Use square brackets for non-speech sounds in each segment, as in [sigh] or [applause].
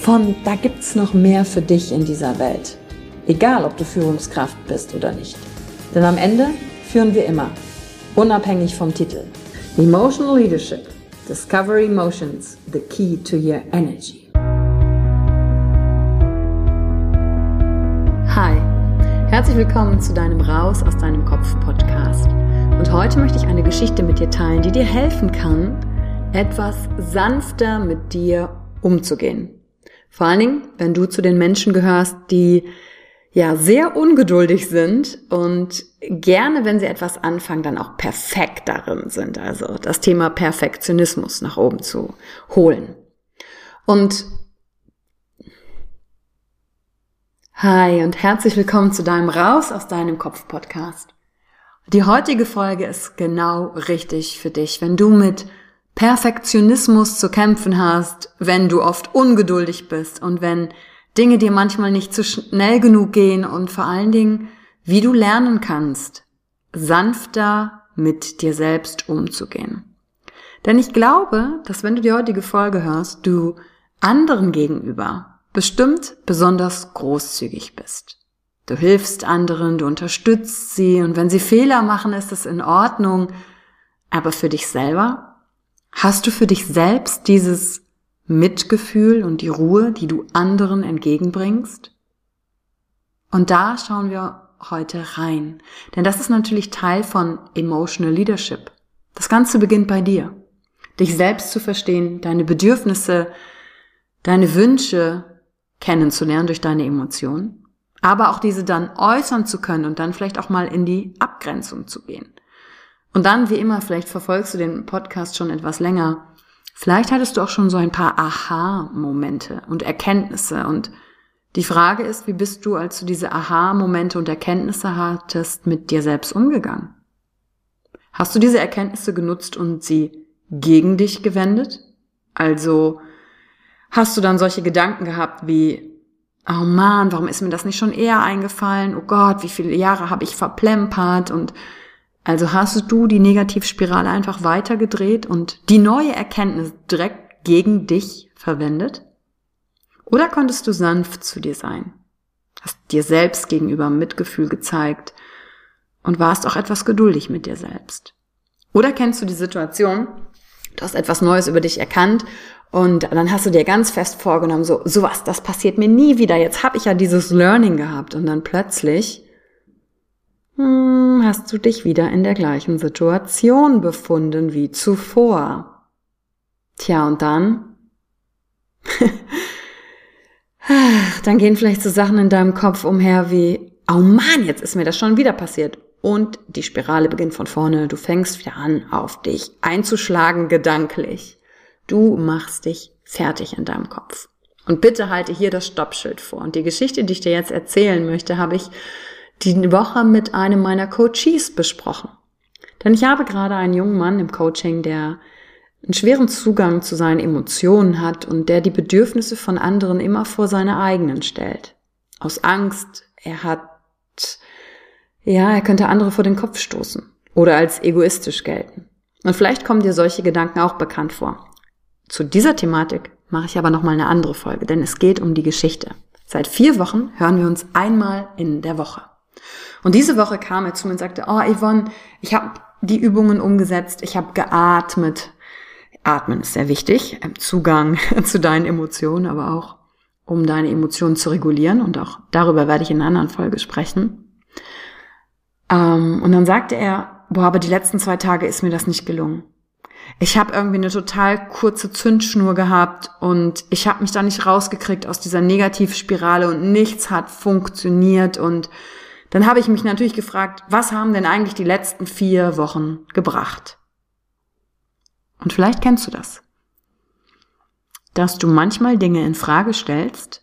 von da gibt's noch mehr für dich in dieser Welt. Egal, ob du Führungskraft bist oder nicht. Denn am Ende führen wir immer, unabhängig vom Titel. Emotional Leadership. Discover Emotions, the key to your energy. Hi, herzlich willkommen zu deinem Raus aus deinem Kopf Podcast. Und heute möchte ich eine Geschichte mit dir teilen, die dir helfen kann, etwas sanfter mit dir umzugehen. Vor allen Dingen, wenn du zu den Menschen gehörst, die ja sehr ungeduldig sind und gerne, wenn sie etwas anfangen, dann auch perfekt darin sind. Also das Thema Perfektionismus nach oben zu holen. Und Hi und herzlich willkommen zu deinem Raus aus deinem Kopf Podcast. Die heutige Folge ist genau richtig für dich, wenn du mit Perfektionismus zu kämpfen hast, wenn du oft ungeduldig bist und wenn Dinge dir manchmal nicht zu schnell genug gehen und vor allen Dingen, wie du lernen kannst, sanfter mit dir selbst umzugehen. Denn ich glaube, dass wenn du die heutige Folge hörst, du anderen gegenüber bestimmt besonders großzügig bist. Du hilfst anderen, du unterstützt sie und wenn sie Fehler machen, ist es in Ordnung. Aber für dich selber Hast du für dich selbst dieses Mitgefühl und die Ruhe, die du anderen entgegenbringst? Und da schauen wir heute rein. Denn das ist natürlich Teil von Emotional Leadership. Das Ganze beginnt bei dir. Dich selbst zu verstehen, deine Bedürfnisse, deine Wünsche kennenzulernen durch deine Emotionen, aber auch diese dann äußern zu können und dann vielleicht auch mal in die Abgrenzung zu gehen. Und dann, wie immer, vielleicht verfolgst du den Podcast schon etwas länger. Vielleicht hattest du auch schon so ein paar Aha-Momente und Erkenntnisse. Und die Frage ist, wie bist du, als du diese Aha-Momente und Erkenntnisse hattest, mit dir selbst umgegangen? Hast du diese Erkenntnisse genutzt und sie gegen dich gewendet? Also hast du dann solche Gedanken gehabt wie, oh man, warum ist mir das nicht schon eher eingefallen? Oh Gott, wie viele Jahre habe ich verplempert und also hast du die Negativspirale einfach weitergedreht und die neue Erkenntnis direkt gegen dich verwendet? Oder konntest du sanft zu dir sein? Hast dir selbst gegenüber Mitgefühl gezeigt und warst auch etwas geduldig mit dir selbst? Oder kennst du die Situation, du hast etwas Neues über dich erkannt und dann hast du dir ganz fest vorgenommen, so, sowas, das passiert mir nie wieder. Jetzt habe ich ja dieses Learning gehabt und dann plötzlich hast du dich wieder in der gleichen Situation befunden wie zuvor. Tja, und dann? [laughs] dann gehen vielleicht so Sachen in deinem Kopf umher wie, oh Mann, jetzt ist mir das schon wieder passiert. Und die Spirale beginnt von vorne. Du fängst wieder an, auf dich einzuschlagen gedanklich. Du machst dich fertig in deinem Kopf. Und bitte halte hier das Stoppschild vor. Und die Geschichte, die ich dir jetzt erzählen möchte, habe ich die Woche mit einem meiner Coaches besprochen. Denn ich habe gerade einen jungen Mann im Coaching, der einen schweren Zugang zu seinen Emotionen hat und der die Bedürfnisse von anderen immer vor seine eigenen stellt. Aus Angst, er hat ja, er könnte andere vor den Kopf stoßen oder als egoistisch gelten. Und vielleicht kommen dir solche Gedanken auch bekannt vor. Zu dieser Thematik mache ich aber nochmal eine andere Folge, denn es geht um die Geschichte. Seit vier Wochen hören wir uns einmal in der Woche. Und diese Woche kam er zu mir und sagte, oh Yvonne, ich habe die Übungen umgesetzt, ich habe geatmet. Atmen ist sehr wichtig, Zugang [laughs] zu deinen Emotionen, aber auch um deine Emotionen zu regulieren. Und auch darüber werde ich in einer anderen Folge sprechen. Ähm, und dann sagte er, boah, aber die letzten zwei Tage ist mir das nicht gelungen. Ich habe irgendwie eine total kurze Zündschnur gehabt und ich habe mich da nicht rausgekriegt aus dieser Negativspirale und nichts hat funktioniert und dann habe ich mich natürlich gefragt, was haben denn eigentlich die letzten vier Wochen gebracht? Und vielleicht kennst du das. Dass du manchmal Dinge in Frage stellst,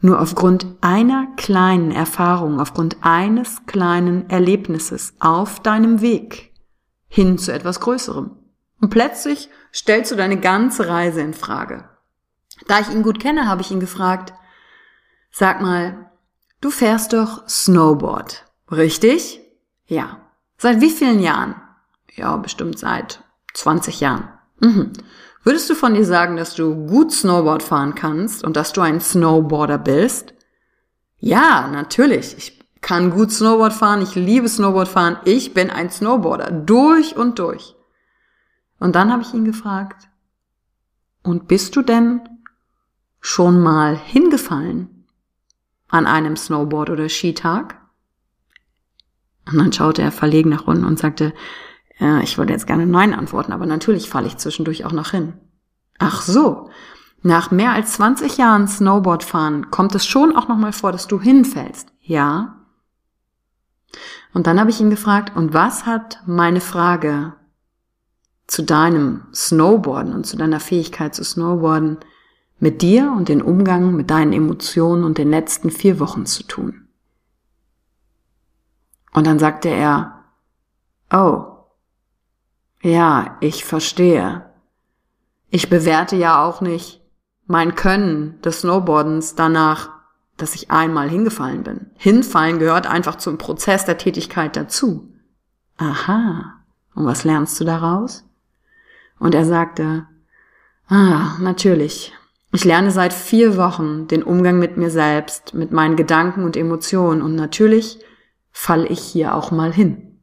nur aufgrund einer kleinen Erfahrung, aufgrund eines kleinen Erlebnisses auf deinem Weg hin zu etwas Größerem. Und plötzlich stellst du deine ganze Reise in Frage. Da ich ihn gut kenne, habe ich ihn gefragt, sag mal, Du fährst doch Snowboard, richtig? Ja. Seit wie vielen Jahren? Ja, bestimmt seit 20 Jahren. Mhm. Würdest du von dir sagen, dass du gut Snowboard fahren kannst und dass du ein Snowboarder bist? Ja, natürlich. Ich kann gut Snowboard fahren. Ich liebe Snowboard fahren. Ich bin ein Snowboarder. Durch und durch. Und dann habe ich ihn gefragt, und bist du denn schon mal hingefallen? An einem Snowboard- oder Skitag? Und dann schaute er verlegen nach unten und sagte, ja, ich würde jetzt gerne Nein antworten, aber natürlich falle ich zwischendurch auch noch hin. Ach so. Nach mehr als 20 Jahren Snowboardfahren kommt es schon auch noch mal vor, dass du hinfällst. Ja. Und dann habe ich ihn gefragt, und was hat meine Frage zu deinem Snowboarden und zu deiner Fähigkeit zu Snowboarden mit dir und den Umgang mit deinen Emotionen und den letzten vier Wochen zu tun. Und dann sagte er, oh, ja, ich verstehe. Ich bewerte ja auch nicht mein Können des Snowboardens danach, dass ich einmal hingefallen bin. Hinfallen gehört einfach zum Prozess der Tätigkeit dazu. Aha. Und was lernst du daraus? Und er sagte, ah, natürlich. Ich lerne seit vier Wochen den Umgang mit mir selbst, mit meinen Gedanken und Emotionen und natürlich falle ich hier auch mal hin.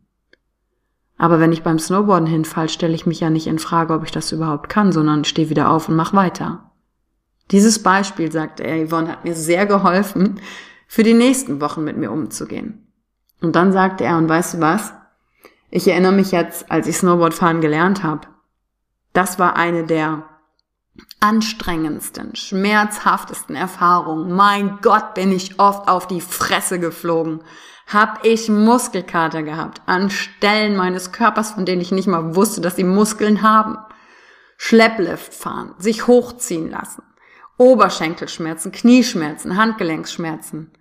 Aber wenn ich beim Snowboarden hinfall, stelle ich mich ja nicht in Frage, ob ich das überhaupt kann, sondern stehe wieder auf und mach weiter. Dieses Beispiel, sagte er, Yvonne, hat mir sehr geholfen, für die nächsten Wochen mit mir umzugehen. Und dann sagte er, und weißt du was? Ich erinnere mich jetzt, als ich Snowboardfahren gelernt habe, das war eine der anstrengendsten, schmerzhaftesten Erfahrungen. Mein Gott, bin ich oft auf die Fresse geflogen. Hab ich Muskelkater gehabt an Stellen meines Körpers, von denen ich nicht mal wusste, dass sie Muskeln haben. Schlepplift fahren, sich hochziehen lassen, Oberschenkelschmerzen, Knieschmerzen, Handgelenksschmerzen.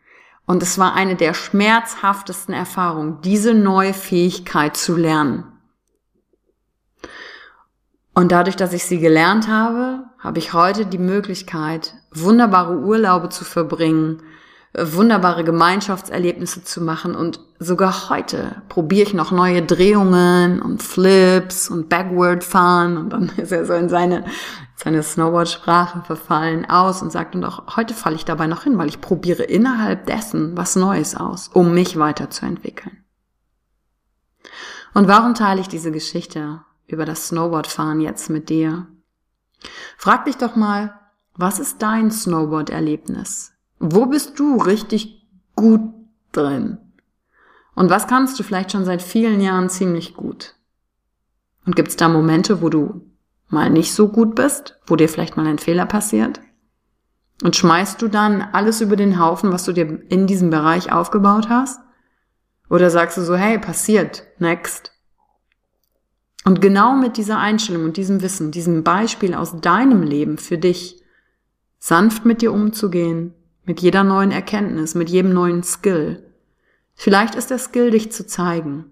Und es war eine der schmerzhaftesten Erfahrungen, diese neue Fähigkeit zu lernen. Und dadurch, dass ich sie gelernt habe, habe ich heute die Möglichkeit, wunderbare Urlaube zu verbringen, wunderbare Gemeinschaftserlebnisse zu machen. Und sogar heute probiere ich noch neue Drehungen und Flips und Backward fahren und dann [laughs] ist er so in seine, seine Snowboard-Sprache verfallen aus und sagt, und auch heute falle ich dabei noch hin, weil ich probiere innerhalb dessen was Neues aus, um mich weiterzuentwickeln. Und warum teile ich diese Geschichte über das Snowboardfahren jetzt mit dir. Frag dich doch mal, was ist dein Snowboard-Erlebnis? Wo bist du richtig gut drin? Und was kannst du vielleicht schon seit vielen Jahren ziemlich gut? Und gibt es da Momente, wo du mal nicht so gut bist, wo dir vielleicht mal ein Fehler passiert? Und schmeißt du dann alles über den Haufen, was du dir in diesem Bereich aufgebaut hast? Oder sagst du so, hey, passiert, next? Und genau mit dieser Einstellung und diesem Wissen, diesem Beispiel aus deinem Leben für dich, sanft mit dir umzugehen, mit jeder neuen Erkenntnis, mit jedem neuen Skill. Vielleicht ist der Skill, dich zu zeigen,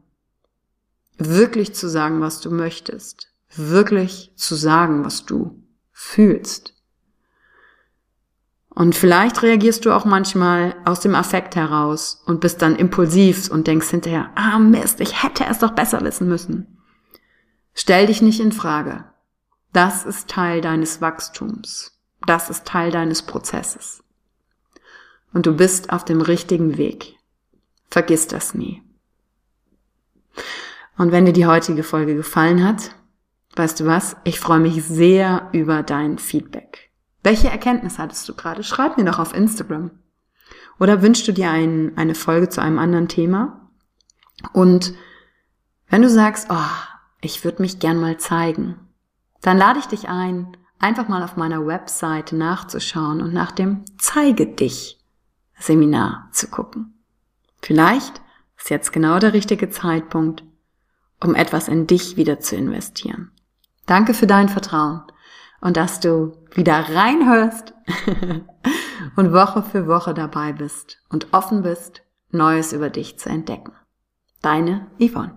wirklich zu sagen, was du möchtest, wirklich zu sagen, was du fühlst. Und vielleicht reagierst du auch manchmal aus dem Affekt heraus und bist dann impulsiv und denkst hinterher, ah Mist, ich hätte es doch besser wissen müssen. Stell dich nicht in Frage. Das ist Teil deines Wachstums. Das ist Teil deines Prozesses. Und du bist auf dem richtigen Weg. Vergiss das nie. Und wenn dir die heutige Folge gefallen hat, weißt du was? Ich freue mich sehr über dein Feedback. Welche Erkenntnis hattest du gerade? Schreib mir doch auf Instagram. Oder wünschst du dir ein, eine Folge zu einem anderen Thema? Und wenn du sagst, oh, ich würde mich gern mal zeigen, dann lade ich dich ein, einfach mal auf meiner Webseite nachzuschauen und nach dem Zeige dich Seminar zu gucken. Vielleicht ist jetzt genau der richtige Zeitpunkt, um etwas in dich wieder zu investieren. Danke für dein Vertrauen und dass du wieder reinhörst [laughs] und Woche für Woche dabei bist und offen bist, Neues über dich zu entdecken. Deine Yvonne.